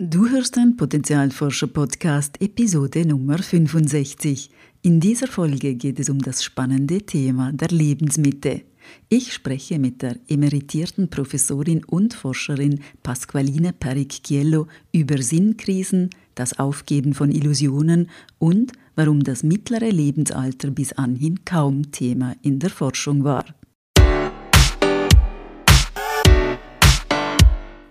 Du hörst den Potenzialforscher-Podcast Episode Nummer 65. In dieser Folge geht es um das spannende Thema der Lebensmitte. Ich spreche mit der emeritierten Professorin und Forscherin Pasqualine Pericchiello über Sinnkrisen, das Aufgeben von Illusionen und warum das mittlere Lebensalter bis anhin kaum Thema in der Forschung war.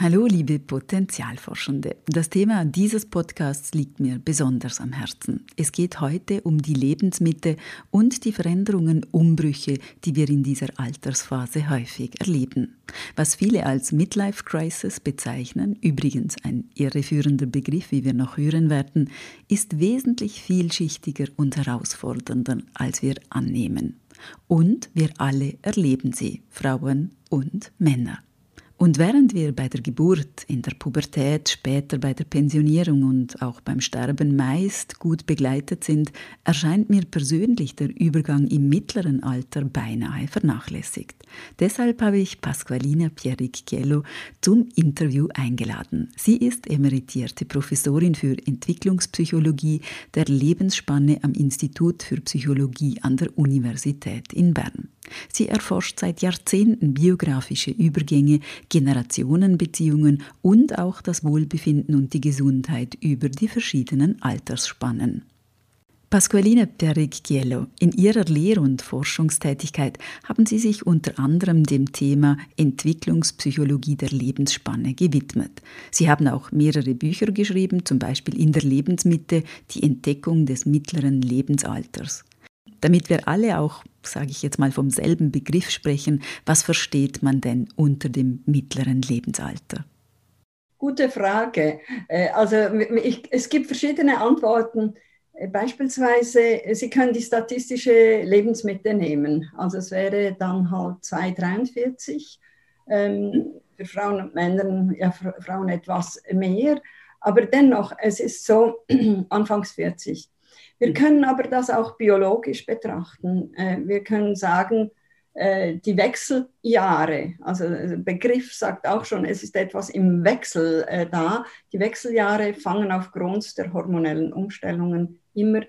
Hallo liebe Potenzialforschende. Das Thema dieses Podcasts liegt mir besonders am Herzen. Es geht heute um die Lebensmitte und die Veränderungen, Umbrüche, die wir in dieser Altersphase häufig erleben. Was viele als Midlife Crisis bezeichnen, übrigens ein irreführender Begriff, wie wir noch hören werden, ist wesentlich vielschichtiger und herausfordernder, als wir annehmen. Und wir alle erleben sie, Frauen und Männer. Und während wir bei der Geburt, in der Pubertät, später bei der Pensionierung und auch beim Sterben meist gut begleitet sind, erscheint mir persönlich der Übergang im mittleren Alter beinahe vernachlässigt. Deshalb habe ich Pasqualina Pierrick-Chiello zum Interview eingeladen. Sie ist emeritierte Professorin für Entwicklungspsychologie der Lebensspanne am Institut für Psychologie an der Universität in Bern. Sie erforscht seit Jahrzehnten biografische Übergänge, Generationenbeziehungen und auch das Wohlbefinden und die Gesundheit über die verschiedenen Altersspannen. Pasqualine Perrick-Chiello, in ihrer Lehr- und Forschungstätigkeit haben Sie sich unter anderem dem Thema Entwicklungspsychologie der Lebensspanne gewidmet. Sie haben auch mehrere Bücher geschrieben, zum Beispiel In der Lebensmitte, die Entdeckung des mittleren Lebensalters. Damit wir alle auch, sage ich jetzt mal, vom selben Begriff sprechen, was versteht man denn unter dem mittleren Lebensalter? Gute Frage. Äh, also ich, es gibt verschiedene Antworten. Äh, beispielsweise, Sie können die statistische Lebensmitte nehmen. Also es wäre dann halt 2,43. Ähm, für Frauen und Männer, ja, Frauen etwas mehr. Aber dennoch, es ist so anfangs 40. Wir können aber das auch biologisch betrachten. Äh, wir können sagen, äh, die Wechseljahre, also der Begriff sagt auch schon, es ist etwas im Wechsel äh, da. Die Wechseljahre fangen aufgrund der hormonellen Umstellungen immer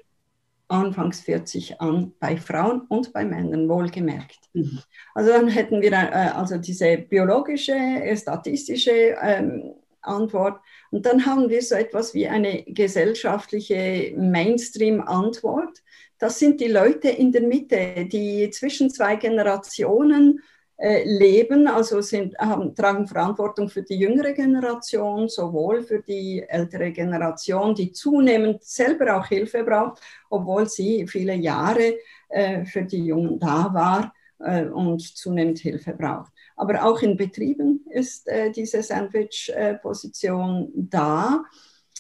anfangs 40 an, bei Frauen und bei Männern wohlgemerkt. Mhm. Also dann hätten wir also diese biologische, statistische ähm, Antwort. Und dann haben wir so etwas wie eine gesellschaftliche Mainstream-Antwort. Das sind die Leute in der Mitte, die zwischen zwei Generationen äh, leben, also sind, haben, tragen Verantwortung für die jüngere Generation, sowohl für die ältere Generation, die zunehmend selber auch Hilfe braucht, obwohl sie viele Jahre äh, für die Jungen da war äh, und zunehmend Hilfe braucht. Aber auch in Betrieben ist äh, diese Sandwich-Position äh, da,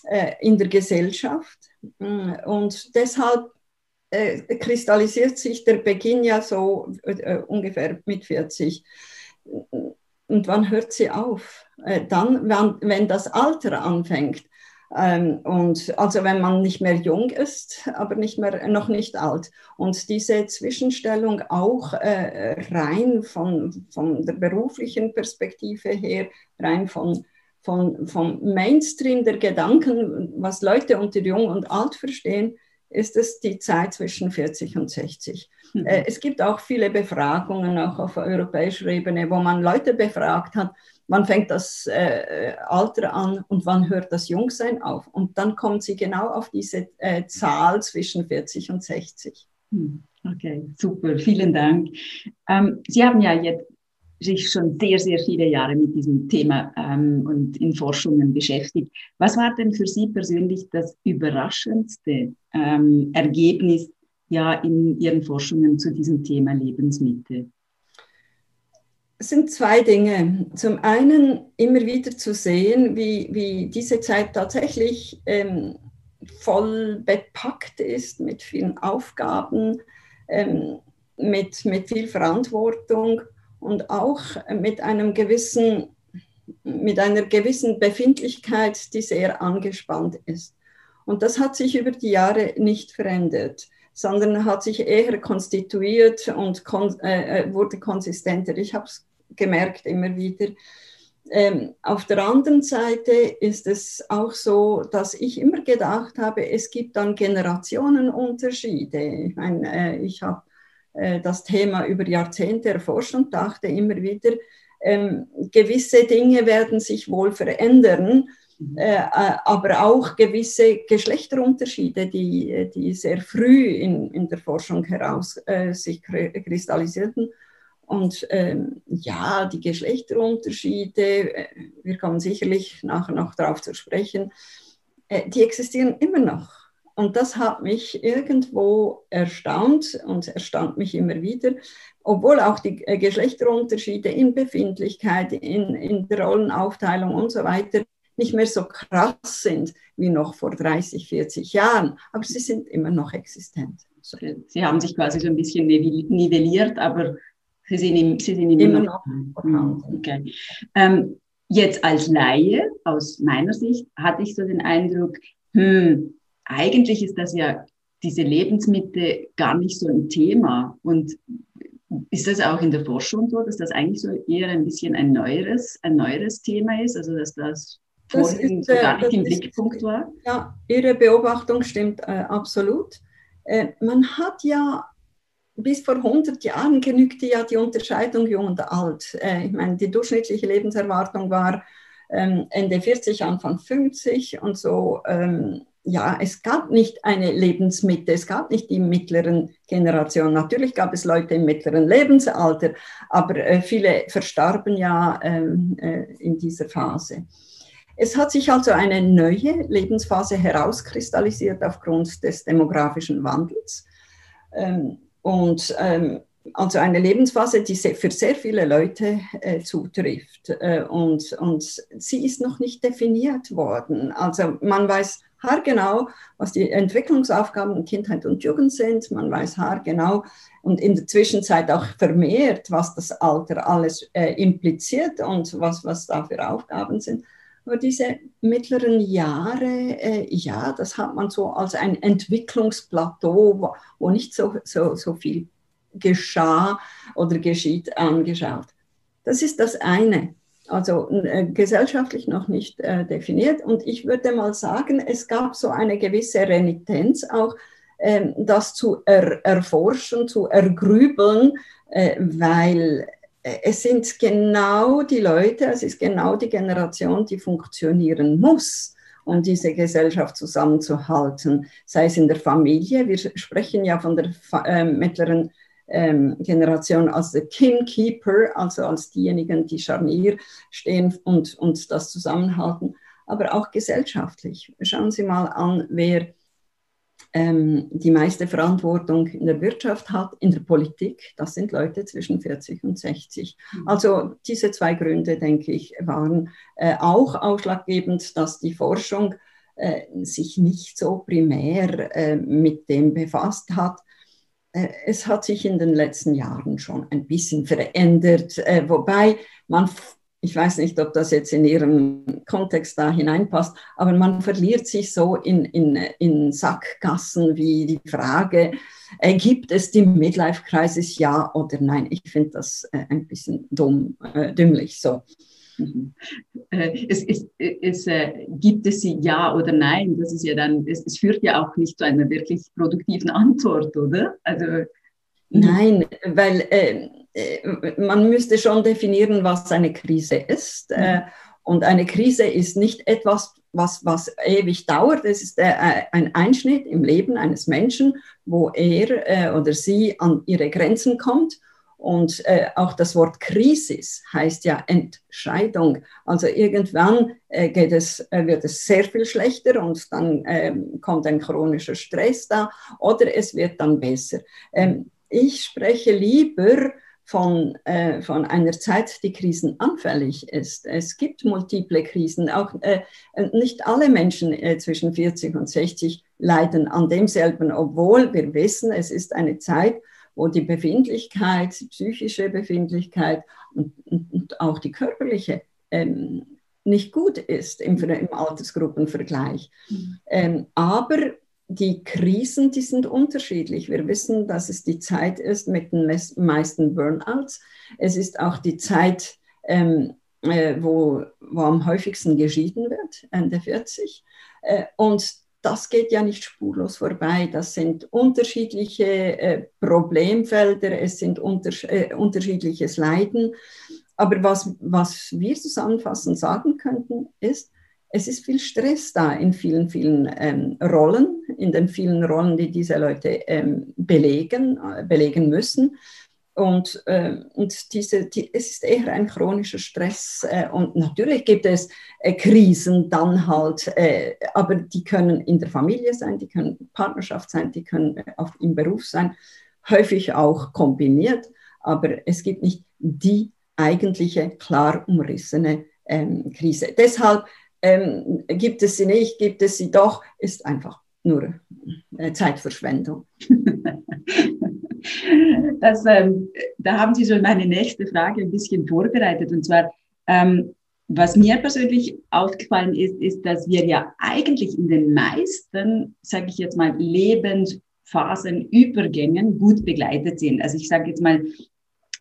äh, in der Gesellschaft. Mm, und deshalb äh, kristallisiert sich der Beginn ja so äh, ungefähr mit 40. Und wann hört sie auf? Äh, dann, wenn, wenn das Alter anfängt. Ähm, und also wenn man nicht mehr jung ist, aber nicht mehr, noch nicht alt. Und diese Zwischenstellung auch äh, rein von, von der beruflichen Perspektive her, rein von, von, vom Mainstream der Gedanken, was Leute unter jung und alt verstehen, ist es die Zeit zwischen 40 und 60. Mhm. Äh, es gibt auch viele Befragungen, auch auf europäischer Ebene, wo man Leute befragt hat, wann fängt das äh, Alter an und wann hört das Jungsein auf. Und dann kommt sie genau auf diese äh, Zahl zwischen 40 und 60. Hm, okay, super, vielen Dank. Ähm, sie haben ja jetzt sich schon sehr, sehr viele Jahre mit diesem Thema ähm, und in Forschungen beschäftigt. Was war denn für Sie persönlich das überraschendste ähm, Ergebnis ja in Ihren Forschungen zu diesem Thema Lebensmittel? Es sind zwei Dinge. Zum einen immer wieder zu sehen, wie, wie diese Zeit tatsächlich ähm, voll bepackt ist mit vielen Aufgaben, ähm, mit, mit viel Verantwortung und auch mit einem gewissen mit einer gewissen Befindlichkeit, die sehr angespannt ist. Und das hat sich über die Jahre nicht verändert, sondern hat sich eher konstituiert und kon äh, äh wurde konsistenter. Ich habe es gemerkt immer wieder. Ähm, auf der anderen Seite ist es auch so, dass ich immer gedacht habe, es gibt dann Generationenunterschiede. Ich meine, äh, ich habe äh, das Thema über Jahrzehnte erforscht und dachte immer wieder, ähm, gewisse Dinge werden sich wohl verändern, mhm. äh, äh, aber auch gewisse Geschlechterunterschiede, die, die sehr früh in, in der Forschung heraus äh, sich kristallisierten. Und ähm, ja, die Geschlechterunterschiede, äh, wir kommen sicherlich nachher noch darauf zu sprechen, äh, die existieren immer noch. Und das hat mich irgendwo erstaunt und erstaunt mich immer wieder, obwohl auch die äh, Geschlechterunterschiede in Befindlichkeit, in, in der Rollenaufteilung und so weiter nicht mehr so krass sind wie noch vor 30, 40 Jahren, aber sie sind immer noch existent. Sie haben sich quasi so ein bisschen nivelliert, aber sie sind, im, sie sind immer, immer noch vorhanden. Okay. Ähm, jetzt als Laie, aus meiner Sicht, hatte ich so den Eindruck, hm, eigentlich ist das ja diese Lebensmitte gar nicht so ein Thema. Und ist das auch in der Forschung so, dass das eigentlich so eher ein bisschen ein neueres, ein neueres Thema ist, also dass das, vorhin ist, äh, gar nicht im Blickpunkt war? Ja, Ihre Beobachtung stimmt äh, absolut. Äh, man hat ja bis vor 100 Jahren genügte ja die Unterscheidung jung und alt. Äh, ich meine, die durchschnittliche Lebenserwartung war ähm, Ende 40, Anfang 50 und so ähm, ja, es gab nicht eine Lebensmitte, es gab nicht die mittleren Generationen. Natürlich gab es Leute im mittleren Lebensalter, aber äh, viele verstarben ja ähm, äh, in dieser Phase. Es hat sich also eine neue Lebensphase herauskristallisiert aufgrund des demografischen Wandels. Und ähm, also eine Lebensphase, die für sehr viele Leute äh, zutrifft. Äh, und, und sie ist noch nicht definiert worden. Also man weiß haargenau, was die Entwicklungsaufgaben in Kindheit und Jugend sind. Man weiß haargenau und in der Zwischenzeit auch vermehrt, was das Alter alles äh, impliziert und was, was da für Aufgaben sind. Aber diese mittleren Jahre, äh, ja, das hat man so als ein Entwicklungsplateau, wo, wo nicht so, so, so viel geschah oder geschieht, angeschaut. Das ist das eine also äh, gesellschaftlich noch nicht äh, definiert. Und ich würde mal sagen, es gab so eine gewisse Renitenz auch, äh, das zu er erforschen, zu ergrübeln, äh, weil es sind genau die Leute, es ist genau die Generation, die funktionieren muss um diese Gesellschaft zusammenzuhalten, sei es in der Familie. Wir sprechen ja von der äh, mittleren ähm, Generation als der Kingkeeper, also als diejenigen, die Scharnier stehen und, und das zusammenhalten, aber auch gesellschaftlich. Schauen Sie mal an, wer ähm, die meiste Verantwortung in der Wirtschaft hat, in der Politik. Das sind Leute zwischen 40 und 60. Mhm. Also diese zwei Gründe, denke ich, waren äh, auch ausschlaggebend, dass die Forschung äh, sich nicht so primär äh, mit dem befasst hat, äh, es hat sich in den letzten Jahren schon ein bisschen verändert, äh, wobei man, ich weiß nicht, ob das jetzt in Ihrem Kontext da hineinpasst, aber man verliert sich so in, in, in Sackgassen wie die Frage, äh, gibt es die Midlife-Crisis, ja oder nein? Ich finde das ein bisschen dumm, dümmlich so. Mhm. Äh, es, es, es äh, gibt es sie ja oder nein? Das ist ja dann, es, es, führt ja auch nicht zu einer wirklich produktiven Antwort, oder? Also Nein, weil äh, äh, man müsste schon definieren, was eine Krise ist. Mhm. Äh, und eine Krise ist nicht etwas, was, was ewig dauert. Es ist äh, ein Einschnitt im Leben eines Menschen, wo er oder sie an ihre Grenzen kommt und äh, auch das Wort Krisis heißt ja Entscheidung. Also irgendwann äh, geht es, äh, wird es sehr viel schlechter und dann ähm, kommt ein chronischer Stress da oder es wird dann besser. Ähm, ich spreche lieber von, äh, von einer Zeit, die krisenanfällig ist. Es gibt multiple Krisen. Auch äh, nicht alle Menschen äh, zwischen 40 und 60 leiden an demselben, obwohl wir wissen, es ist eine Zeit, wo die Befindlichkeit, die psychische Befindlichkeit und, und, und auch die körperliche ähm, nicht gut ist im, im Altersgruppenvergleich. Mhm. Ähm, aber die Krisen, die sind unterschiedlich. Wir wissen, dass es die Zeit ist mit den meisten Burnouts. Es ist auch die Zeit, ähm, äh, wo, wo am häufigsten geschieden wird, Ende 40. Äh, und das geht ja nicht spurlos vorbei. Das sind unterschiedliche äh, Problemfelder, es sind unter, äh, unterschiedliches Leiden. Aber was, was wir zusammenfassend sagen könnten, ist, es ist viel Stress da in vielen, vielen ähm, Rollen, in den vielen Rollen, die diese Leute ähm, belegen, äh, belegen müssen. Und, äh, und diese, die, es ist eher ein chronischer Stress. Äh, und natürlich gibt es äh, Krisen dann halt, äh, aber die können in der Familie sein, die können Partnerschaft sein, die können äh, auch im Beruf sein, häufig auch kombiniert. Aber es gibt nicht die eigentliche, klar umrissene ähm, Krise. Deshalb ähm, gibt es sie nicht, gibt es sie doch, ist einfach nur äh, Zeitverschwendung. Das, ähm, da haben Sie schon meine nächste Frage ein bisschen vorbereitet. Und zwar, ähm, was mir persönlich aufgefallen ist, ist, dass wir ja eigentlich in den meisten, sage ich jetzt mal, Lebensphasen, Übergängen gut begleitet sind. Also ich sage jetzt mal,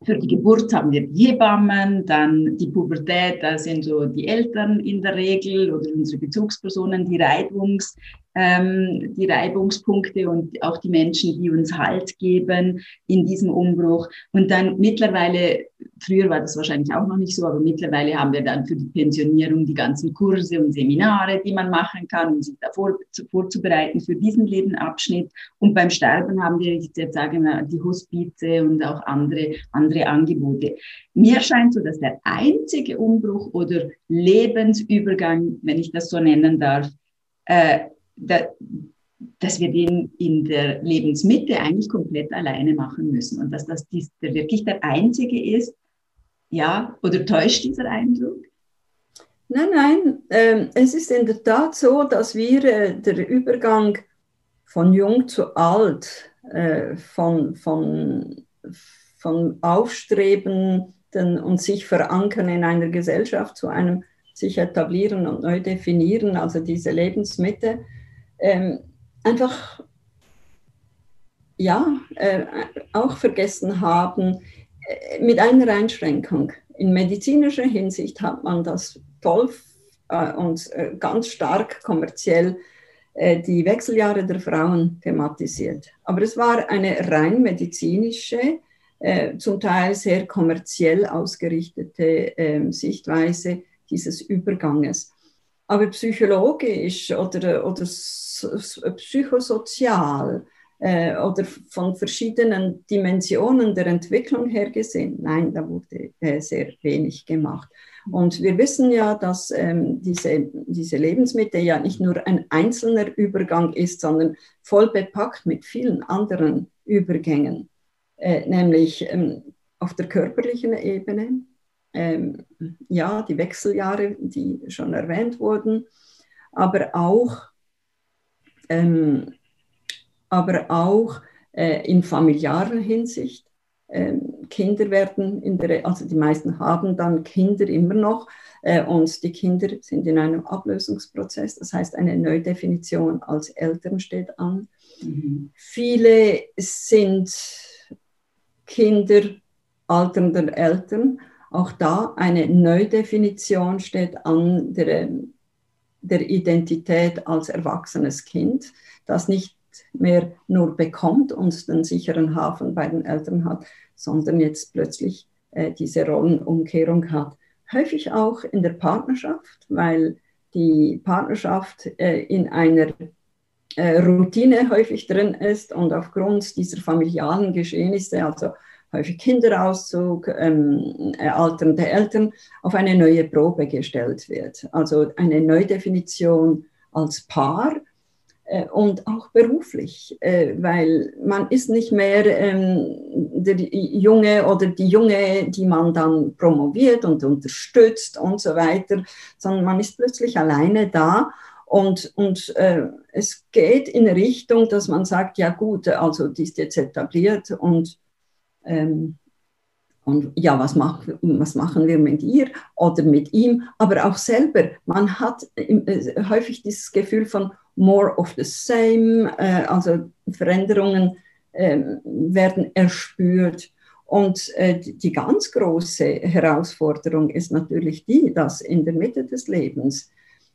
für die Geburt haben wir Hebammen, dann die Pubertät, da sind so die Eltern in der Regel oder unsere Bezugspersonen, die Reibungs, ähm, die Reibungspunkte und auch die Menschen, die uns Halt geben in diesem Umbruch. Und dann mittlerweile, früher war das wahrscheinlich auch noch nicht so, aber mittlerweile haben wir dann für die Pensionierung die ganzen Kurse und Seminare, die man machen kann, um sich davor vorzubereiten für diesen Lebensabschnitt. Und beim Sterben haben wir jetzt sagen wir, die Hospize und auch andere, andere Angebote. Mir scheint so, dass der einzige Umbruch oder Lebensübergang, wenn ich das so nennen darf, äh, da, dass wir den in der Lebensmitte eigentlich komplett alleine machen müssen und dass das dies, der wirklich der einzige ist. Ja, oder täuscht dieser Eindruck? Nein, nein, äh, es ist in der Tat so, dass wir äh, der Übergang von jung zu alt, äh, von, von, von aufstrebenden und sich verankern in einer Gesellschaft zu einem sich etablieren und neu definieren, also diese Lebensmitte, ähm, einfach ja, äh, auch vergessen haben, äh, mit einer Einschränkung. In medizinischer Hinsicht hat man das toll äh, und äh, ganz stark kommerziell äh, die Wechseljahre der Frauen thematisiert. Aber es war eine rein medizinische, äh, zum Teil sehr kommerziell ausgerichtete ähm, Sichtweise dieses Überganges. Aber psychologisch oder, oder psychosozial äh, oder von verschiedenen Dimensionen der Entwicklung her gesehen, nein, da wurde äh, sehr wenig gemacht. Und wir wissen ja, dass ähm, diese, diese Lebensmittel ja nicht nur ein einzelner Übergang ist, sondern voll bepackt mit vielen anderen Übergängen, äh, nämlich ähm, auf der körperlichen Ebene, ähm, ja, die Wechseljahre, die schon erwähnt wurden, aber auch, ähm, aber auch äh, in familiarer Hinsicht. Ähm, Kinder werden in der, also die meisten haben dann Kinder immer noch äh, und die Kinder sind in einem Ablösungsprozess. Das heißt, eine Neudefinition als Eltern steht an. Mhm. Viele sind Kinder alternder Eltern auch da eine Neudefinition steht an der, der Identität als erwachsenes Kind, das nicht mehr nur bekommt und den sicheren Hafen bei den Eltern hat, sondern jetzt plötzlich äh, diese Rollenumkehrung hat. Häufig auch in der Partnerschaft, weil die Partnerschaft äh, in einer äh, Routine häufig drin ist und aufgrund dieser familialen Geschehnisse, also häufig Kinderauszug, ähm, äh, alternde Eltern, auf eine neue Probe gestellt wird. Also eine Neudefinition als Paar äh, und auch beruflich, äh, weil man ist nicht mehr ähm, der Junge oder die Junge, die man dann promoviert und unterstützt und so weiter, sondern man ist plötzlich alleine da und, und äh, es geht in Richtung, dass man sagt, ja gut, also die ist jetzt etabliert und ähm, und ja, was, mach, was machen wir mit ihr oder mit ihm? Aber auch selber, man hat äh, häufig dieses Gefühl von more of the same, äh, also Veränderungen äh, werden erspürt. Und äh, die ganz große Herausforderung ist natürlich die, dass in der Mitte des Lebens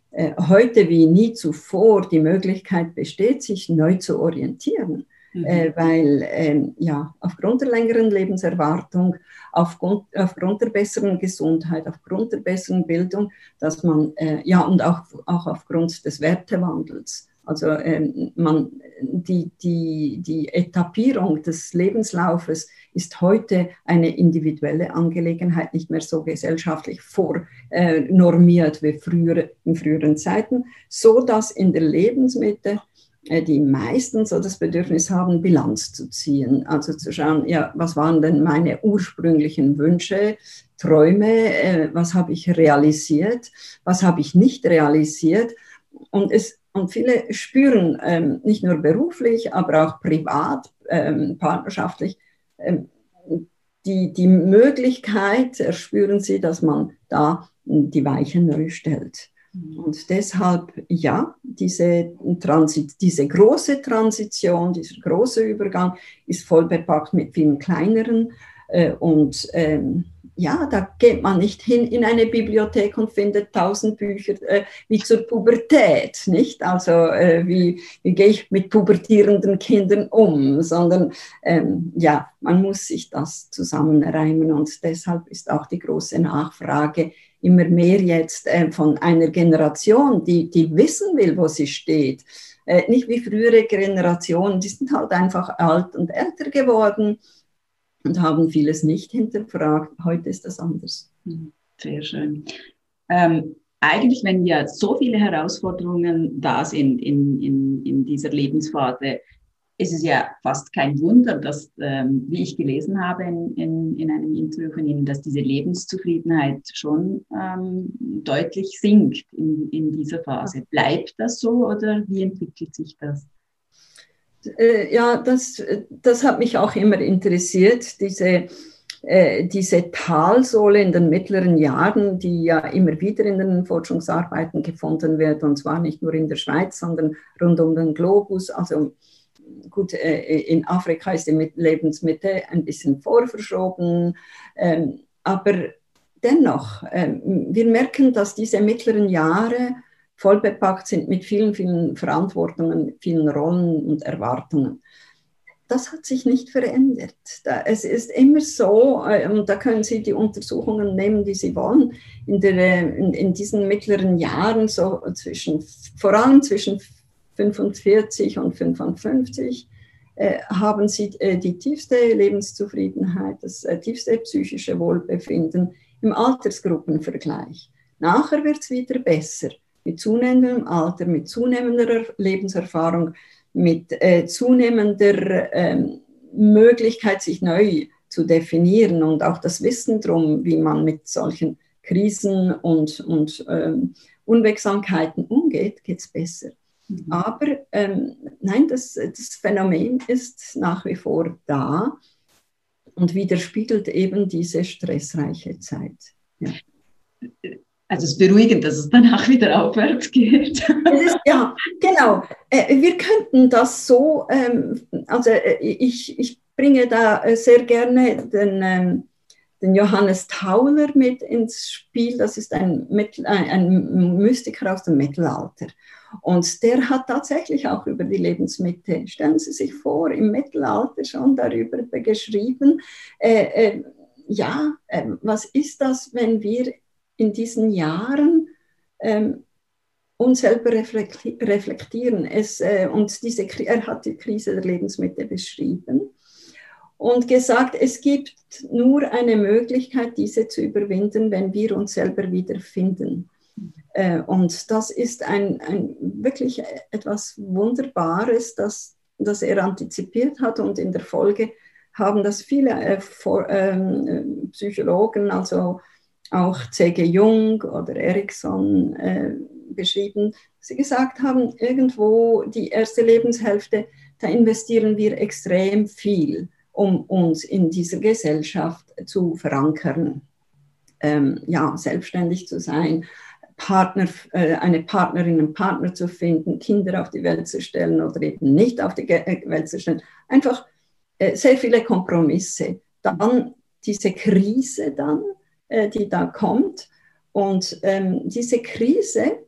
äh, heute wie nie zuvor die Möglichkeit besteht, sich neu zu orientieren. Mhm. Äh, weil ähm, ja, aufgrund der längeren Lebenserwartung, aufgrund, aufgrund der besseren Gesundheit, aufgrund der besseren Bildung, dass man, äh, ja, und auch, auch aufgrund des Wertewandels, also ähm, man, die, die, die Etappierung des Lebenslaufes ist heute eine individuelle Angelegenheit, nicht mehr so gesellschaftlich vornormiert wie früher, in früheren Zeiten, so dass in der Lebensmitte äh, die meisten so das Bedürfnis haben, Bilanz zu ziehen. Also zu schauen, ja, was waren denn meine ursprünglichen Wünsche, Träume, äh, was habe ich realisiert, was habe ich nicht realisiert. Und, es, und viele spüren ähm, nicht nur beruflich, aber auch privat, ähm, partnerschaftlich, ähm, die, die Möglichkeit, spüren sie, dass man da die Weichen stellt. Und deshalb, ja, diese, Transit, diese große Transition, dieser große Übergang ist voll bepackt mit vielen kleineren. Äh, und ähm, ja, da geht man nicht hin in eine Bibliothek und findet tausend Bücher äh, wie zur Pubertät, nicht? Also äh, wie, wie gehe ich mit pubertierenden Kindern um, sondern ähm, ja, man muss sich das zusammenreimen und deshalb ist auch die große Nachfrage immer mehr jetzt äh, von einer Generation, die, die wissen will, wo sie steht. Äh, nicht wie frühere Generationen, die sind halt einfach alt und älter geworden und haben vieles nicht hinterfragt. Heute ist das anders. Hm, sehr schön. Ähm, eigentlich, wenn ja so viele Herausforderungen da sind in, in, in dieser Lebensphase, ist es ja fast kein Wunder, dass, ähm, wie ich gelesen habe in, in, in einem Interview von Ihnen, dass diese Lebenszufriedenheit schon ähm, deutlich sinkt in, in dieser Phase. Bleibt das so oder wie entwickelt sich das? Äh, ja, das, das hat mich auch immer interessiert, diese, äh, diese Talsohle in den mittleren Jahren, die ja immer wieder in den Forschungsarbeiten gefunden wird, und zwar nicht nur in der Schweiz, sondern rund um den Globus. Also gut, äh, in Afrika ist die Lebensmitte ein bisschen vorverschoben, ähm, aber dennoch, ähm, wir merken, dass diese mittleren Jahre vollbepackt sind mit vielen, vielen Verantwortungen, vielen Rollen und Erwartungen. Das hat sich nicht verändert. Es ist immer so, äh, und da können Sie die Untersuchungen nehmen, die Sie wollen, in, der, in, in diesen mittleren Jahren, so zwischen, vor allem zwischen 45 und 55 äh, haben sie äh, die tiefste Lebenszufriedenheit, das äh, tiefste psychische Wohlbefinden im Altersgruppenvergleich. Nachher wird es wieder besser, mit zunehmendem Alter, mit zunehmender Lebenserfahrung, mit zunehmender ähm, Möglichkeit, sich neu zu definieren und auch das Wissen darum, wie man mit solchen Krisen und, und ähm, Unwegsamkeiten umgeht, geht es besser. Mhm. Aber ähm, nein, das, das Phänomen ist nach wie vor da und widerspiegelt eben diese stressreiche Zeit. Ja. Also es ist beruhigend, dass es danach wieder aufwärts geht. Ja, genau. Äh, wir könnten das so, ähm, also äh, ich, ich bringe da äh, sehr gerne den, ähm, den Johannes Tauler mit ins Spiel. Das ist ein, ein Mystiker aus dem Mittelalter. Und der hat tatsächlich auch über die Lebensmitte, stellen Sie sich vor, im Mittelalter schon darüber geschrieben, äh, äh, ja, äh, was ist das, wenn wir in diesen Jahren ähm, uns selber reflektieren. Es, äh, und diese, er hat die Krise der Lebensmittel beschrieben und gesagt, es gibt nur eine Möglichkeit, diese zu überwinden, wenn wir uns selber wiederfinden. Äh, und das ist ein, ein, wirklich etwas Wunderbares, das, das er antizipiert hat und in der Folge haben das viele äh, ähm, Psychologen, also auch C.G. Jung oder Erickson äh, beschrieben, sie gesagt haben, irgendwo die erste Lebenshälfte, da investieren wir extrem viel um uns in dieser Gesellschaft zu verankern. Ähm, ja, selbstständig zu sein, Partner, äh, eine Partnerin, einen Partner zu finden, Kinder auf die Welt zu stellen oder eben nicht auf die äh, Welt zu stellen. Einfach äh, sehr viele Kompromisse. Dann diese Krise dann, die da kommt. Und ähm, diese Krise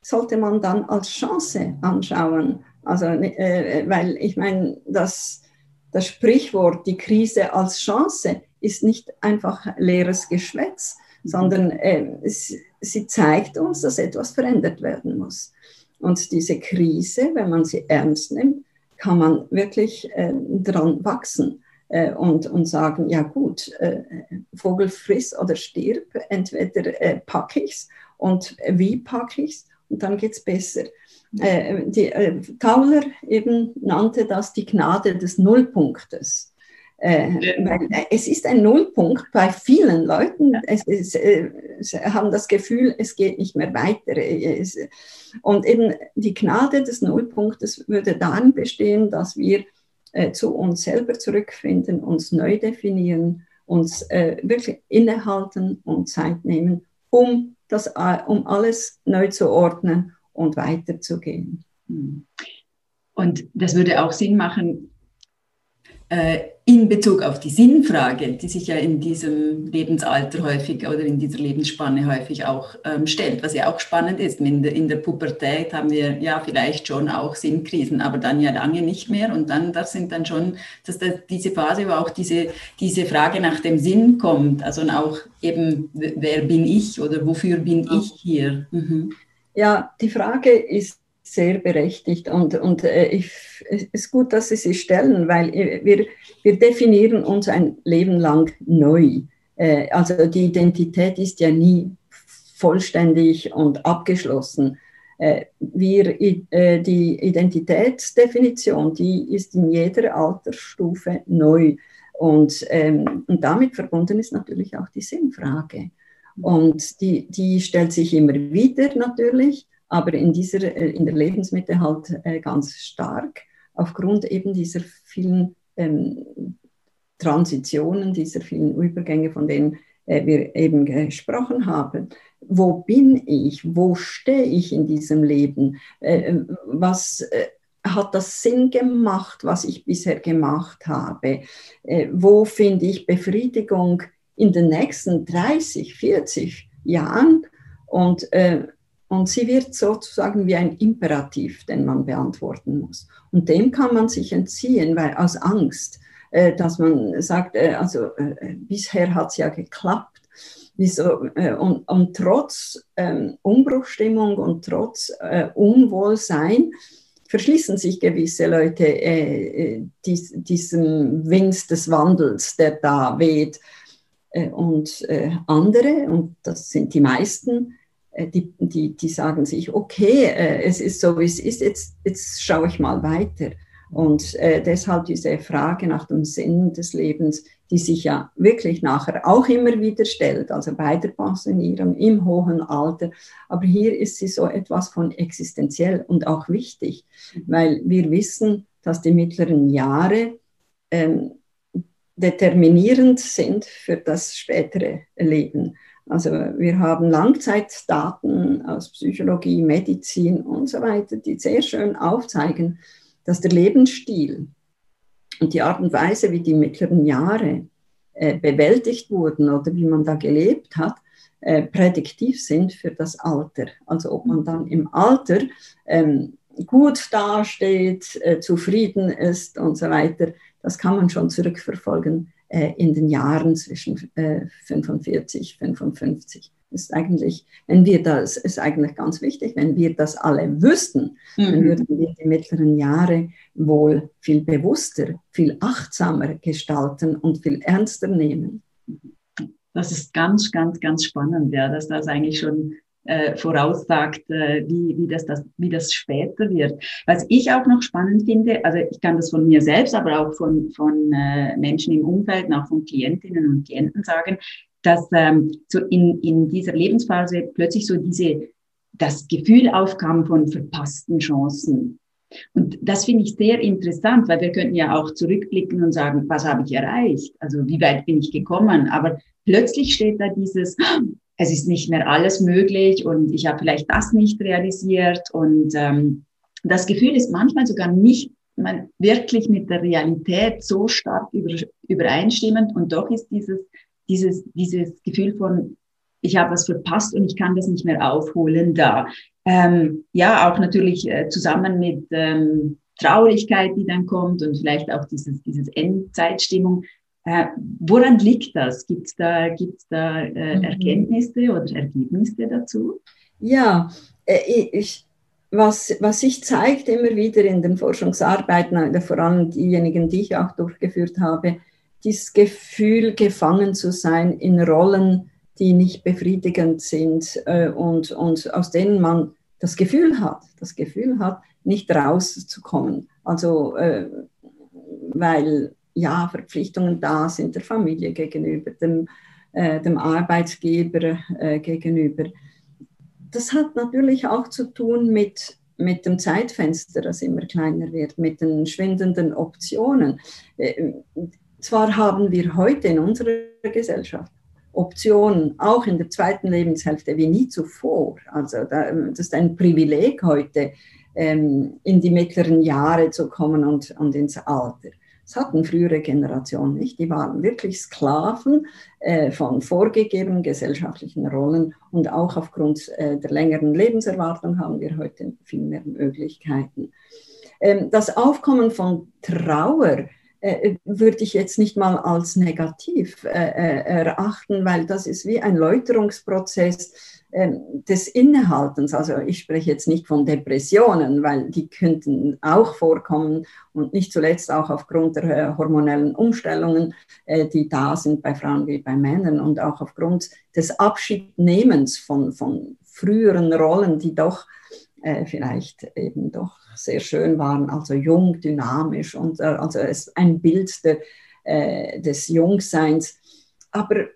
sollte man dann als Chance anschauen. Also, weil ich meine, das, das Sprichwort, die Krise als Chance, ist nicht einfach leeres Geschwätz, sondern äh, es, sie zeigt uns, dass etwas verändert werden muss. Und diese Krise, wenn man sie ernst nimmt, kann man wirklich äh, dran wachsen äh, und, und sagen, ja gut, äh, Vogel friss oder stirb, entweder äh, packe ich es und wie packe ich es und dann geht es besser. Äh, die, äh, Tauler eben nannte das die Gnade des Nullpunktes. Äh, weil äh, es ist ein Nullpunkt bei vielen Leuten. Es ist, äh, sie haben das Gefühl, es geht nicht mehr weiter. Es, und eben die Gnade des Nullpunktes würde darin bestehen, dass wir zu uns selber zurückfinden, uns neu definieren, uns wirklich innehalten und Zeit nehmen, um, das, um alles neu zu ordnen und weiterzugehen. Und das würde auch Sinn machen, in Bezug auf die Sinnfrage, die sich ja in diesem Lebensalter häufig oder in dieser Lebensspanne häufig auch ähm, stellt, was ja auch spannend ist. In der, in der Pubertät haben wir ja vielleicht schon auch Sinnkrisen, aber dann ja lange nicht mehr. Und dann, das sind dann schon, dass das, diese Phase, wo auch diese, diese Frage nach dem Sinn kommt, also auch eben, wer bin ich oder wofür bin ich hier? Mhm. Ja, die Frage ist sehr berechtigt und, und äh, ich, es ist gut, dass Sie sie stellen, weil wir, wir definieren uns ein Leben lang neu. Äh, also die Identität ist ja nie vollständig und abgeschlossen. Äh, wir, die Identitätsdefinition, die ist in jeder Altersstufe neu. Und, ähm, und damit verbunden ist natürlich auch die Sinnfrage. Und die, die stellt sich immer wieder natürlich aber in, dieser, äh, in der Lebensmitte halt äh, ganz stark aufgrund eben dieser vielen ähm, Transitionen, dieser vielen Übergänge, von denen äh, wir eben gesprochen haben. Wo bin ich? Wo stehe ich in diesem Leben? Was hat das Sinn gemacht, was ich bisher gemacht habe? Wo finde ich Befriedigung in den nächsten 30, 40 Jahren? Und und sie wird sozusagen wie ein Imperativ, den man beantworten muss. Und dem kann man sich entziehen, weil aus Angst, äh, dass man sagt, äh, also äh, bisher hat es ja geklappt. Wieso, äh, und, und, trotz ähm, Umbruchstimmung und trotz äh, Unwohlsein verschließen sich gewisse Leute äh, dies, diesem Wind des Wandels, der da weht. und andere, und das sind die meisten, die, die, die sagen sich, okay, äh, es ist so, wie es ist, jetzt, jetzt schaue ich mal weiter. Und äh, deshalb diese Frage nach dem Sinn des Lebens, die sich ja wirklich nachher auch immer wieder stellt, also bei der Pensionierung im hohen Alter. Aber hier ist sie so etwas von existenziell und auch wichtig, weil wir wissen, dass die mittleren Jahre ähm, determinierend sind für das spätere Leben. Also wir haben Langzeitdaten aus Psychologie, Medizin und so weiter, die sehr schön aufzeigen, dass der Lebensstil und die Art und Weise, wie die mittleren Jahre äh, bewältigt wurden oder wie man da gelebt hat, äh, prädiktiv sind für das Alter. Also ob man dann im Alter ähm, gut dasteht, äh, zufrieden ist und so weiter, das kann man schon zurückverfolgen in den Jahren zwischen 45, 55. Das ist eigentlich, wenn wir das, ist eigentlich ganz wichtig, wenn wir das alle wüssten, mhm. dann würden wir die mittleren Jahre wohl viel bewusster, viel achtsamer gestalten und viel ernster nehmen. Das ist ganz, ganz, ganz spannend, ja, dass das eigentlich schon äh, voraussagt, äh, wie, wie, das, das, wie das später wird. Was ich auch noch spannend finde, also ich kann das von mir selbst, aber auch von, von äh, Menschen im Umfeld, auch von Klientinnen und Klienten sagen, dass ähm, so in, in dieser Lebensphase plötzlich so diese, das Gefühl aufkam von verpassten Chancen. Und das finde ich sehr interessant, weil wir könnten ja auch zurückblicken und sagen, was habe ich erreicht? Also wie weit bin ich gekommen? Aber plötzlich steht da dieses, es ist nicht mehr alles möglich und ich habe vielleicht das nicht realisiert. Und ähm, das Gefühl ist manchmal sogar nicht man, wirklich mit der Realität so stark über, übereinstimmend. Und doch ist dieses, dieses, dieses Gefühl von, ich habe was verpasst und ich kann das nicht mehr aufholen da. Ähm, ja, auch natürlich äh, zusammen mit ähm, Traurigkeit, die dann kommt und vielleicht auch dieses, dieses Endzeitstimmung. Äh, woran liegt das? Gibt es da, gibt's da äh, mhm. Erkenntnisse oder Ergebnisse dazu? Ja, äh, ich, was, was sich zeigt immer wieder in den Forschungsarbeiten, vor allem diejenigen, die ich auch durchgeführt habe, dieses Gefühl, gefangen zu sein in Rollen, die nicht befriedigend sind äh, und, und aus denen man das Gefühl hat, das Gefühl hat, nicht rauszukommen. Also äh, weil ja Verpflichtungen da sind der Familie gegenüber, dem, äh, dem Arbeitgeber äh, gegenüber. Das hat natürlich auch zu tun mit mit dem Zeitfenster, das immer kleiner wird, mit den schwindenden Optionen. Äh, zwar haben wir heute in unserer Gesellschaft Optionen, auch in der zweiten Lebenshälfte, wie nie zuvor. Also das ist ein Privileg heute, ähm, in die mittleren Jahre zu kommen und, und ins Alter. Das hatten frühere Generationen nicht. Die waren wirklich Sklaven äh, von vorgegebenen gesellschaftlichen Rollen und auch aufgrund äh, der längeren Lebenserwartung haben wir heute viel mehr Möglichkeiten. Ähm, das Aufkommen von Trauer äh, würde ich jetzt nicht mal als negativ äh, äh, erachten, weil das ist wie ein Läuterungsprozess des Innehaltens. Also ich spreche jetzt nicht von Depressionen, weil die könnten auch vorkommen und nicht zuletzt auch aufgrund der äh, hormonellen Umstellungen, äh, die da sind bei Frauen wie bei Männern und auch aufgrund des Abschiednehmens von, von früheren Rollen, die doch vielleicht eben doch sehr schön waren, also jung, dynamisch und äh, also es ein Bild der, äh, des Jungseins. Aber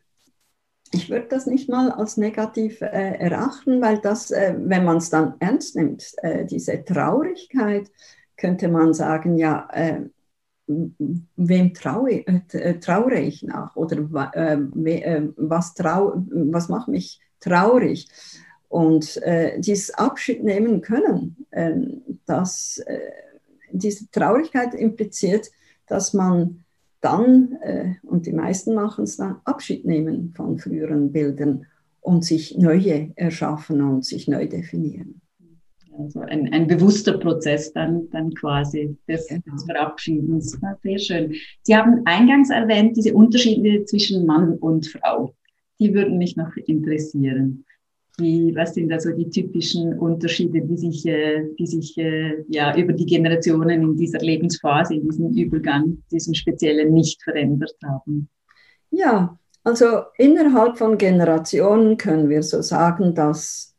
ich würde das nicht mal als negativ äh, erachten, weil das, äh, wenn man es dann ernst nimmt, äh, diese Traurigkeit, könnte man sagen, ja, äh, wem traue, traure ich nach oder was, trau, was macht mich traurig? Und äh, dieses Abschied nehmen können, äh, dass äh, diese Traurigkeit impliziert, dass man dann, äh, und die meisten machen es dann, Abschied nehmen von früheren Bildern und sich neue erschaffen und sich neu definieren. Also ein, ein bewusster Prozess dann, dann quasi des, genau. des Verabschiedens. Sehr schön. Sie haben eingangs erwähnt, diese Unterschiede zwischen Mann und Frau. Die würden mich noch interessieren. Wie, was sind also die typischen Unterschiede, die sich, äh, die sich äh, ja, über die Generationen in dieser Lebensphase, in diesem Übergang, diesem Speziellen nicht verändert haben? Ja, also innerhalb von Generationen können wir so sagen, dass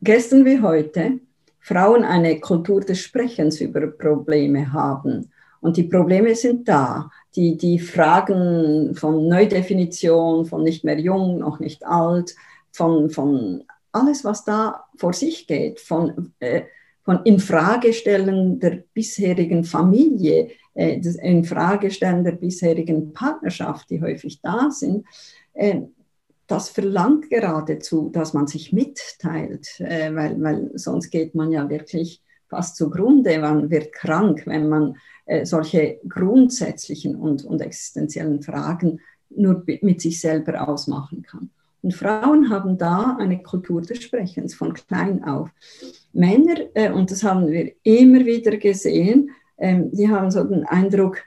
gestern wie heute Frauen eine Kultur des Sprechens über Probleme haben. Und die Probleme sind da. Die, die Fragen von Neudefinition, von nicht mehr jung, noch nicht alt, von, von alles, was da vor sich geht, von, äh, von Infragestellen der bisherigen Familie, äh, das Infragestellen der bisherigen Partnerschaft, die häufig da sind, äh, das verlangt geradezu, dass man sich mitteilt, äh, weil, weil sonst geht man ja wirklich fast zugrunde, man wird krank, wenn man äh, solche grundsätzlichen und, und existenziellen Fragen nur mit sich selber ausmachen kann. Und Frauen haben da eine Kultur des Sprechens von klein auf. Männer, äh, und das haben wir immer wieder gesehen, ähm, die haben so den Eindruck,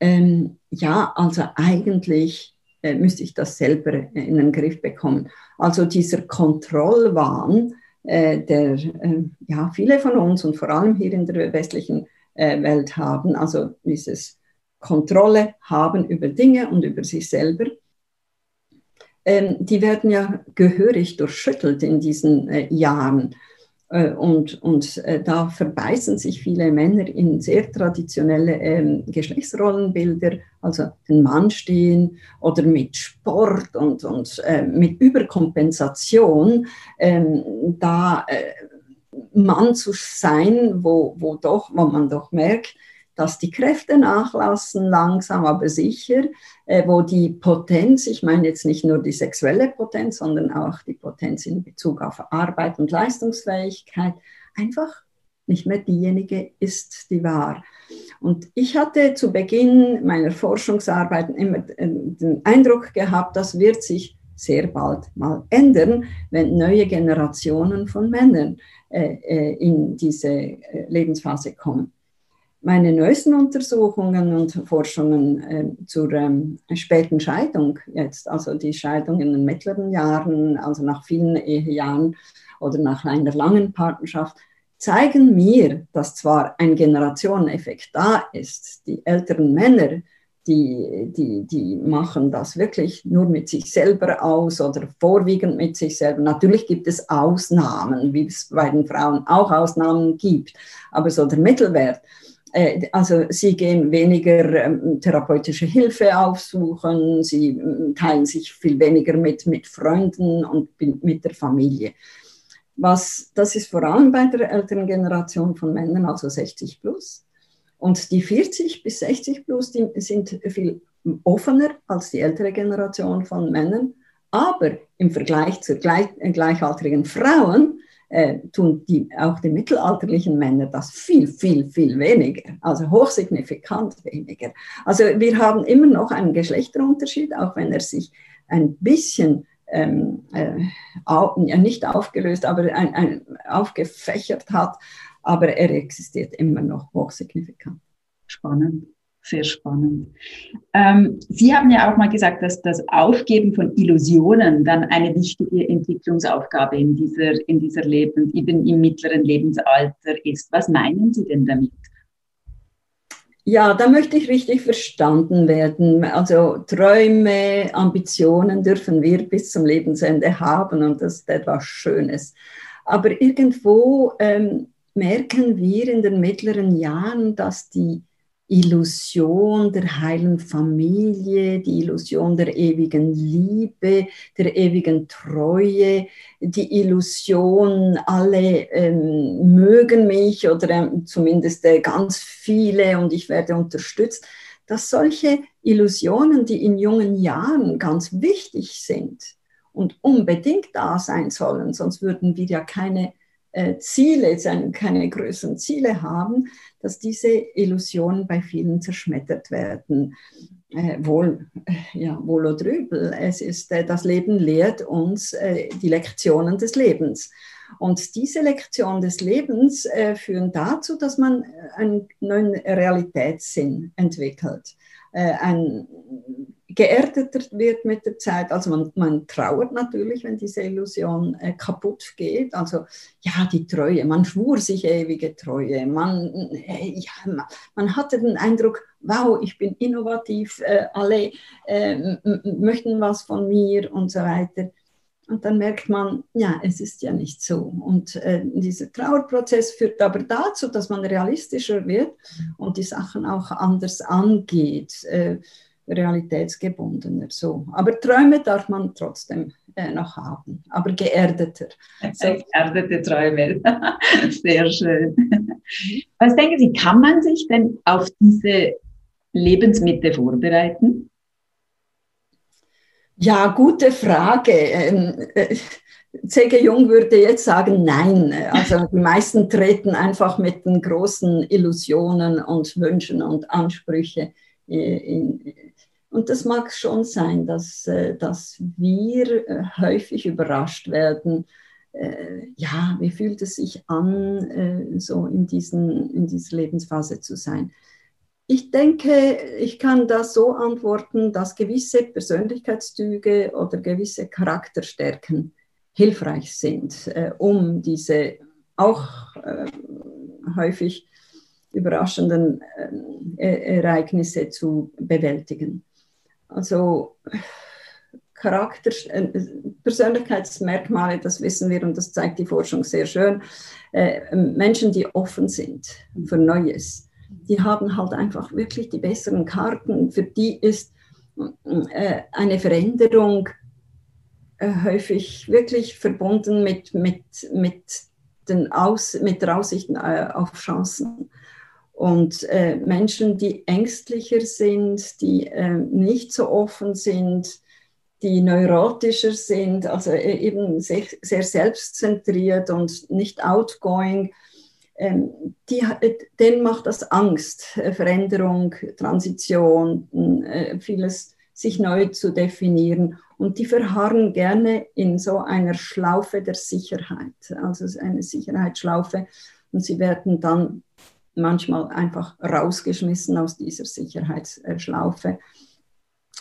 ähm, ja, also eigentlich äh, müsste ich das selber in den Griff bekommen. Also dieser Kontrollwahn, äh, der äh, ja viele von uns und vor allem hier in der westlichen äh, Welt haben, also dieses Kontrolle haben über Dinge und über sich selber ähm, die werden ja gehörig durchschüttelt in diesen äh, Jahren. Äh, und, und äh, da verbeißen sich viele Männer in sehr traditionelle ähm, Geschlechtsrollenbilder, also den Mann stehen oder mit Sport und, und mit Überkompensation. Ähm, da Mann zu sein, wo, wo, doch, wo man doch merkt, dass die Kräfte nachlassen, langsam aber sicher, äh, wo die Potenz, ich meine jetzt nicht nur die sexuelle Potenz, sondern auch die Potenz in Bezug auf Arbeit und Leistungsfähigkeit, einfach nicht mehr diejenige ist, die war. Und ich hatte zu Beginn meiner Forschungsarbeiten immer den Eindruck gehabt, das wird sich sehr bald mal ändern, wenn neue Generationen von Männern äh, äh in diese äh, Lebensphase kommen. Meine neuesten Untersuchungen und Forschungen äh, zur ähm, späten Scheidung jetzt, also die Scheidung in den mittleren Jahren, also nach vielen Ehejahren oder nach einer langen Partnerschaft, zeigen mir, dass zwar ein Generationeneffekt da ist, die älteren Männer, die, die, die machen das wirklich nur mit sich selber aus oder vorwiegend mit sich selber. Natürlich gibt es Ausnahmen, wie es bei den Frauen auch Ausnahmen gibt, aber so der Mittelwert. Äh, also sie gehen weniger ähm, therapeutische Hilfe aufsuchen, sie ähm, teilen sich viel weniger mit, mit Freunden und mit der Familie. Was, das ist vor allem bei der älteren Generation von Männern, also 60 plus. Und die 40 bis 60 plus, die sind viel offener als die ältere Generation von Männern. Aber im Vergleich zu gleich, gleichaltrigen Frauen äh, tun die, auch die mittelalterlichen Männer das viel, viel, viel weniger, also hochsignifikant weniger. Also wir haben immer noch einen Geschlechterunterschied, auch wenn er sich ein bisschen ähm, äh, nicht aufgelöst, aber ein, ein, aufgefächert hat, aber er existiert immer noch hochsignifikant. Spannend, sehr spannend. Ähm, Sie haben ja auch mal gesagt, dass das Aufgeben von Illusionen dann eine wichtige Entwicklungsaufgabe in dieser, in dieser Leben, eben im mittleren Lebensalter ist. Was meinen Sie denn damit? Ja, da möchte ich richtig verstanden werden. Also Träume, Ambitionen dürfen wir bis zum Lebensende haben und das ist etwas Schönes. Aber irgendwo ähm, merken wir in den mittleren Jahren, dass die Illusion der heilen Familie, die Illusion der ewigen Liebe, der ewigen Treue, die Illusion, alle ähm, mögen mich oder ähm, zumindest äh, ganz viele und ich werde unterstützt, dass solche Illusionen, die in jungen Jahren ganz wichtig sind und unbedingt da sein sollen, sonst würden wir ja keine äh, Ziele, keine größeren Ziele haben, dass diese Illusionen bei vielen zerschmettert werden. Äh, wohl, äh, ja, wohl oder übel. Es ist, äh, das Leben lehrt uns äh, die Lektionen des Lebens. Und diese Lektionen des Lebens führen dazu, dass man einen neuen Realitätssinn entwickelt. ein geerdeter wird mit der Zeit. Also man, man trauert natürlich, wenn diese Illusion äh, kaputt geht. Also ja, die Treue, man schwur sich ewige Treue. Man, äh, ja, man, man, hatte den Eindruck, wow, ich bin innovativ, äh, alle äh, möchten was von mir und so weiter. Und dann merkt man, ja, es ist ja nicht so. Und äh, dieser Trauerprozess führt aber dazu, dass man realistischer wird und die Sachen auch anders angeht. Äh, realitätsgebundener. So. Aber Träume darf man trotzdem äh, noch haben, aber geerdeter. So geerdete Träume. Sehr schön. Was denken Sie, kann man sich denn auf diese Lebensmitte vorbereiten? Ja, gute Frage. Ähm, äh, C.G. Jung würde jetzt sagen, nein. Also die meisten treten einfach mit den großen Illusionen und Wünschen und Ansprüchen in, und das mag schon sein, dass, äh, dass wir äh, häufig überrascht werden. Äh, ja, wie fühlt es sich an, so in, diesen, in dieser Lebensphase zu sein? Ich denke, ich kann das so antworten, dass gewisse Persönlichkeitszüge oder gewisse Charakterstärken hilfreich sind, um diese auch häufig überraschenden Ereignisse zu bewältigen. Also Charakter, äh, Persönlichkeitsmerkmale, das wissen wir und das zeigt die Forschung sehr schön. Äh, Menschen, die offen sind für Neues, die haben halt einfach wirklich die besseren Karten. Für die ist äh, eine Veränderung häufig wirklich verbunden mit, mit, mit den Aus, mit der Aussicht auf Chancen. Und äh, Menschen, die ängstlicher sind, die äh, nicht so offen sind, die neurotischer sind, also äh, eben sehr, sehr selbstzentriert und nicht outgoing, ähm, die, denen macht das Angst, äh, Veränderung, Transition, äh, vieles sich neu zu definieren. Und die verharren gerne in so einer Schlaufe der Sicherheit, also eine Sicherheitsschlaufe. Und sie werden dann manchmal einfach rausgeschmissen aus dieser Sicherheitsschlaufe.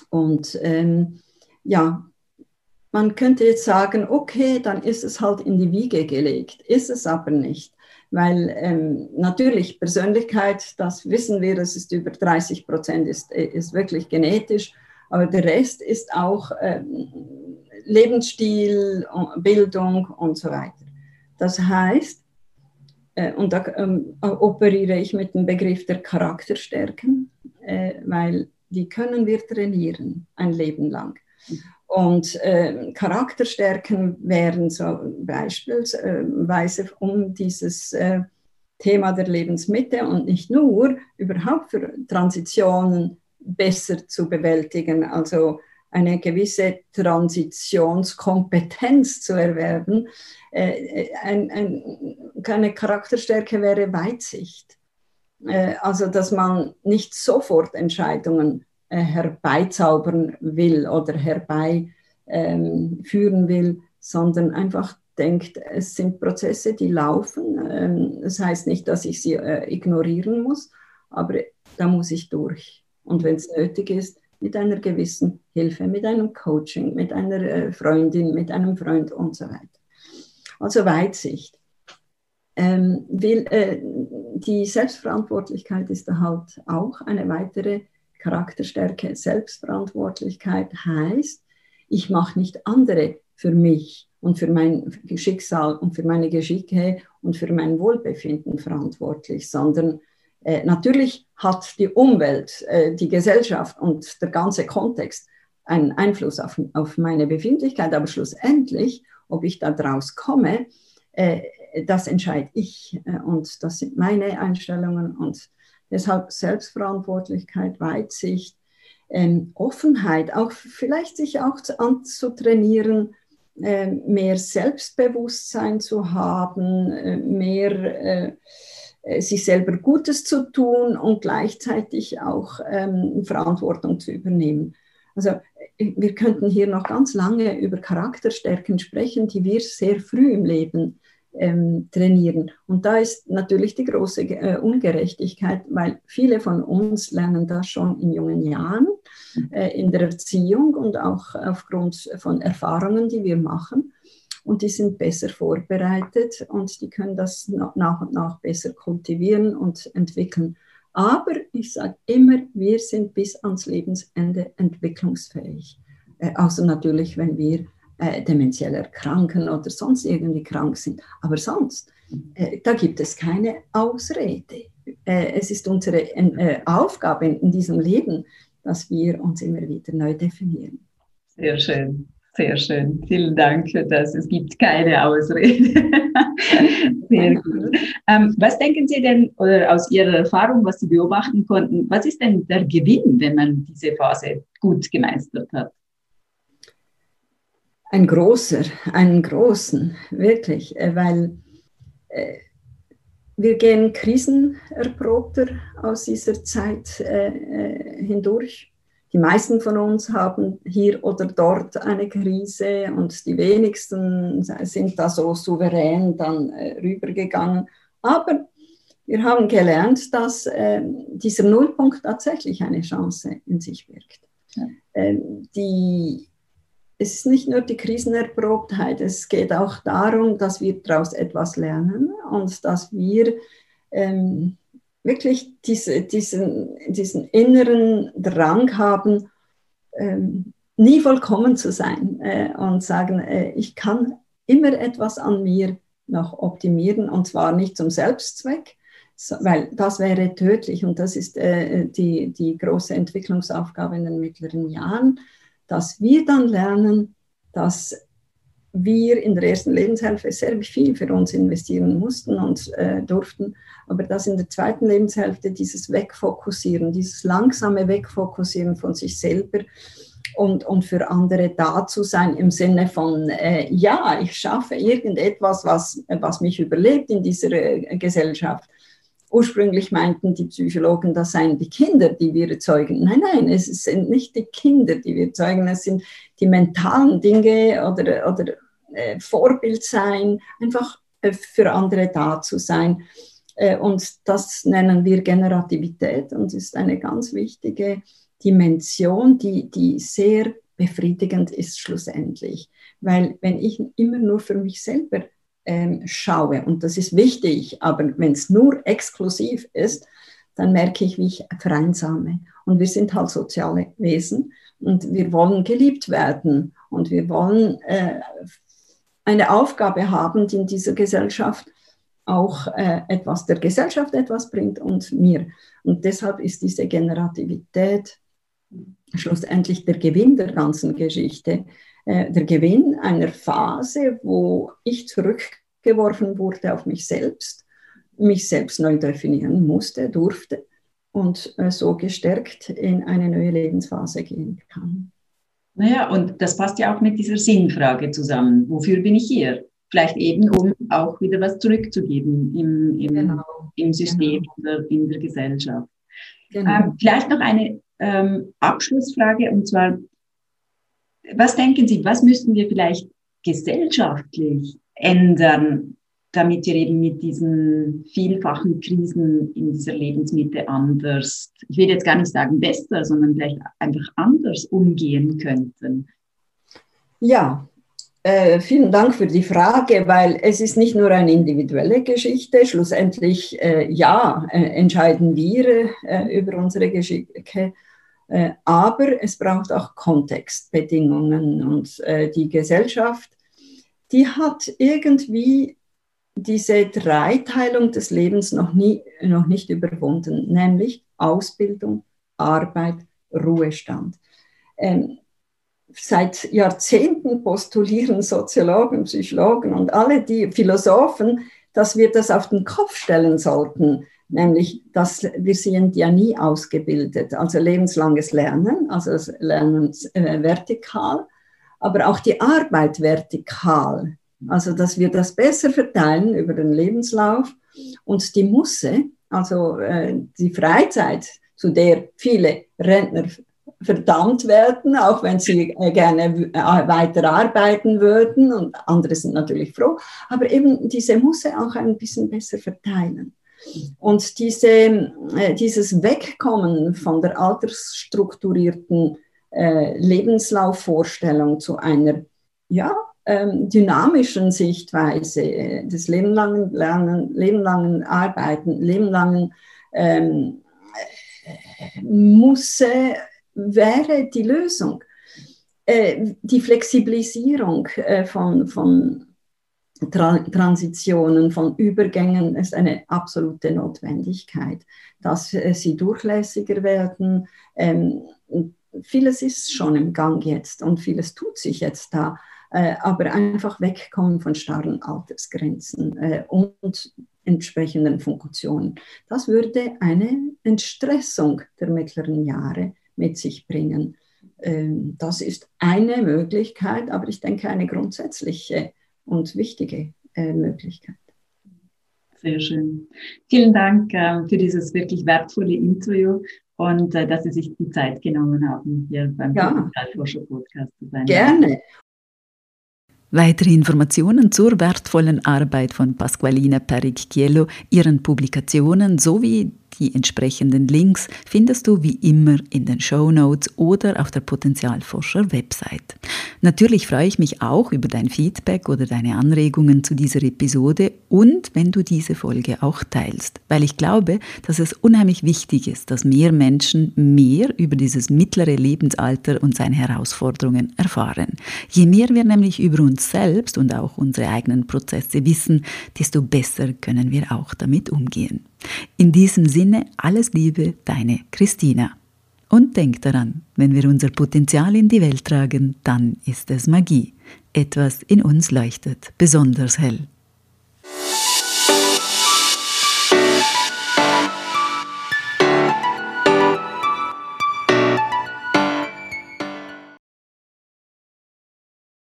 Und ähm, ja, man könnte jetzt sagen, okay, dann ist es halt in die Wiege gelegt, ist es aber nicht. Weil ähm, natürlich Persönlichkeit, das wissen wir, das ist über 30 Prozent, ist, ist wirklich genetisch, aber der Rest ist auch ähm, Lebensstil, Bildung und so weiter. Das heißt, äh, und da ähm, operiere ich mit dem Begriff der Charakterstärken, äh, weil die können wir trainieren ein Leben lang. Und äh, Charakterstärken wären so beispielsweise um dieses äh, Thema der Lebensmitte und nicht nur überhaupt für Transitionen besser zu bewältigen, also eine gewisse Transitionskompetenz zu erwerben. Äh, ein, ein, eine Charakterstärke wäre Weitsicht. Äh, also, dass man nicht sofort Entscheidungen äh, herbeizaubern will oder herbeiführen ähm, will, sondern einfach denkt, es sind Prozesse, die laufen. Ähm, das heißt nicht, dass ich sie äh, ignorieren muss, aber da muss ich durch. Und wenn es nötig ist, mit einer gewissen Hilfe, mit einem Coaching, mit einer äh, Freundin, mit einem Freund und so weiter. Also Weitsicht. Ähm, will, äh, die Selbstverantwortlichkeit ist halt auch eine weitere Charakterstärke, Selbstverantwortlichkeit heißt, ich mache nicht andere für mich und für mein Schicksal und für meine Geschicke und für mein Wohlbefinden verantwortlich, sondern äh, natürlich hat die Umwelt, äh, die Gesellschaft und der ganze Kontext einen Einfluss auf, auf meine Befindlichkeit, aber schlussendlich, ob ich da draus komme, äh, das entscheide ich. Äh, und das sind meine Einstellungen. Und Deshalb Selbstverantwortlichkeit, Weitsicht, ähm, Offenheit, auch vielleicht sich auch anzutrainieren, äh, mehr Selbstbewusstsein zu haben, mehr sich selber Gutes zu tun und gleichzeitig auch ähm, Verantwortung zu übernehmen. Also äh, wir könnten hier noch ganz lange über Charakterstärken sprechen, die wir sehr früh im Leben ähm, trainieren. Und da ist natürlich die große äh, Ungerechtigkeit, weil viele von uns lernen das schon in jungen Jahren äh, in der Erziehung und auch aufgrund von Erfahrungen, die wir machen. Und die sind besser vorbereitet und die können das nach und nach besser kultivieren und entwickeln. Aber ich sage immer, wir sind bis ans Lebensende entwicklungsfähig. Äh, außer natürlich, wenn wir äh, demenziell erkranken oder sonst irgendwie krank sind. Aber sonst, äh, da gibt es keine Ausrede. Äh, es ist unsere äh, Aufgabe in diesem Leben, dass wir uns immer wieder neu definieren. Sehr schön. Sehr schön. Vielen Dank für das. Es gibt keine Ausrede. Sehr gut. Ähm, was denken Sie denn, oder aus Ihrer Erfahrung, was Sie beobachten konnten, was ist denn der Gewinn, wenn man diese Phase gut gemeistert hat? Ein großer, einen großen, wirklich, äh, weil äh, wir gehen krisenerprobter aus dieser Zeit äh, äh, hindurch. Die meisten von uns haben hier oder dort eine Krise und die wenigsten sind da so souverän dann äh, rübergegangen. Aber wir haben gelernt, dass äh, dieser Nullpunkt tatsächlich eine Chance in sich birgt. Ja. Ähm, die es ist nicht nur die Krisenerprobtheit, es geht auch darum, dass wir daraus etwas lernen und dass wir ähm, wirklich diese, diesen, diesen inneren Drang haben, ähm, nie vollkommen zu sein äh, und sagen, äh, ich kann immer etwas an mir noch optimieren und zwar nicht zum Selbstzweck, so, weil das wäre tödlich. Und das ist äh, die, die große Entwicklungsaufgabe in den mittleren Jahren dass wir dann lernen, dass wir in der ersten Lebenshälfte sehr viel für uns investieren mussten und äh, durften, aber dass in der zweiten Lebenshälfte dieses Wegfokussieren, dieses langsame Wegfokussieren von sich selber und, und für andere da zu sein im Sinne von, äh, ja, ich schaffe irgendetwas, was, was mich überlebt in dieser äh, Gesellschaft. Ursprünglich meinten die Psychologen, das seien die Kinder, die wir erzeugen. Nein, nein, es sind nicht die Kinder, die wir erzeugen, es sind die mentalen Dinge oder, oder äh, Vorbild sein, einfach äh, für andere da zu sein. Äh, und das nennen wir Generativität und ist eine ganz wichtige Dimension, die, die sehr befriedigend ist schlussendlich. Weil wenn ich immer nur für mich selber ähm, schaue, und das ist wichtig, aber wenn es nur exklusiv ist, dann merke ich, wie ich vereinsame. Und wir sind halt soziale Wesen und wir wollen geliebt werden und wir wollen äh, eine Aufgabe haben, die in dieser Gesellschaft auch äh, etwas der Gesellschaft etwas bringt und mir. Und deshalb ist diese Generativität schlussendlich der Gewinn der ganzen Geschichte, äh, der Gewinn einer Phase, wo ich zurückgeworfen wurde auf mich selbst, mich selbst neu definieren musste, durfte und äh, so gestärkt in eine neue Lebensphase gehen kann. Naja, und das passt ja auch mit dieser Sinnfrage zusammen. Wofür bin ich hier? Vielleicht eben, um auch wieder was zurückzugeben im, im, genau. im System genau. oder in der Gesellschaft. Genau. Ähm, vielleicht noch eine ähm, Abschlussfrage, und zwar, was denken Sie, was müssten wir vielleicht gesellschaftlich ändern, damit wir eben mit diesen vielfachen Krisen in dieser Lebensmitte anders, ich will jetzt gar nicht sagen besser, sondern vielleicht einfach anders umgehen könnten? Ja, äh, vielen Dank für die Frage, weil es ist nicht nur eine individuelle Geschichte. Schlussendlich, äh, ja, äh, entscheiden wir äh, über unsere Geschicke, aber es braucht auch Kontextbedingungen und äh, die Gesellschaft, die hat irgendwie diese Dreiteilung des Lebens noch, nie, noch nicht überwunden, nämlich Ausbildung, Arbeit, Ruhestand. Ähm, seit Jahrzehnten postulieren Soziologen, Psychologen und alle die Philosophen, dass wir das auf den Kopf stellen sollten, nämlich dass wir sind ja nie ausgebildet, also lebenslanges Lernen, also das Lernen äh, vertikal, aber auch die Arbeit vertikal. Also, dass wir das besser verteilen über den Lebenslauf und die Musse, also äh, die Freizeit, zu der viele Rentner verdammt werden, auch wenn sie äh, gerne äh, weiter arbeiten würden und andere sind natürlich froh, aber eben diese Musse auch ein bisschen besser verteilen. Und diese, äh, dieses Wegkommen von der altersstrukturierten äh, Lebenslaufvorstellung zu einer ja, ähm, dynamischen Sichtweise äh, des lebenlangen Lernen, lebenlangen Arbeiten, lebenlangen ähm, äh, Musse wäre die Lösung. Äh, die Flexibilisierung äh, von, von Tra Transitionen, von Übergängen ist eine absolute Notwendigkeit, dass äh, sie durchlässiger werden. Ähm, vieles ist schon im Gang jetzt und vieles tut sich jetzt da. Äh, aber einfach wegkommen von starren Altersgrenzen äh, und entsprechenden Funktionen. Das würde eine Entstressung der mittleren Jahre mit sich bringen. Ähm, das ist eine Möglichkeit, aber ich denke eine grundsätzliche und wichtige äh, Möglichkeit. Sehr schön. Vielen Dank ähm, für dieses wirklich wertvolle Interview und dass Sie sich die Zeit genommen haben, hier beim ja. Podcast zu sein. Gerne. Weitere Informationen zur wertvollen Arbeit von Pasqualina Pericchiello, ihren Publikationen sowie die entsprechenden Links findest du wie immer in den Show Notes oder auf der Potenzialforscher Website. Natürlich freue ich mich auch über dein Feedback oder deine Anregungen zu dieser Episode und wenn du diese Folge auch teilst, weil ich glaube, dass es unheimlich wichtig ist, dass mehr Menschen mehr über dieses mittlere Lebensalter und seine Herausforderungen erfahren. Je mehr wir nämlich über uns selbst und auch unsere eigenen Prozesse wissen, desto besser können wir auch damit umgehen. In diesem Sinne alles Liebe, deine Christina. Und denk daran, wenn wir unser Potenzial in die Welt tragen, dann ist es Magie. etwas in uns leuchtet besonders hell.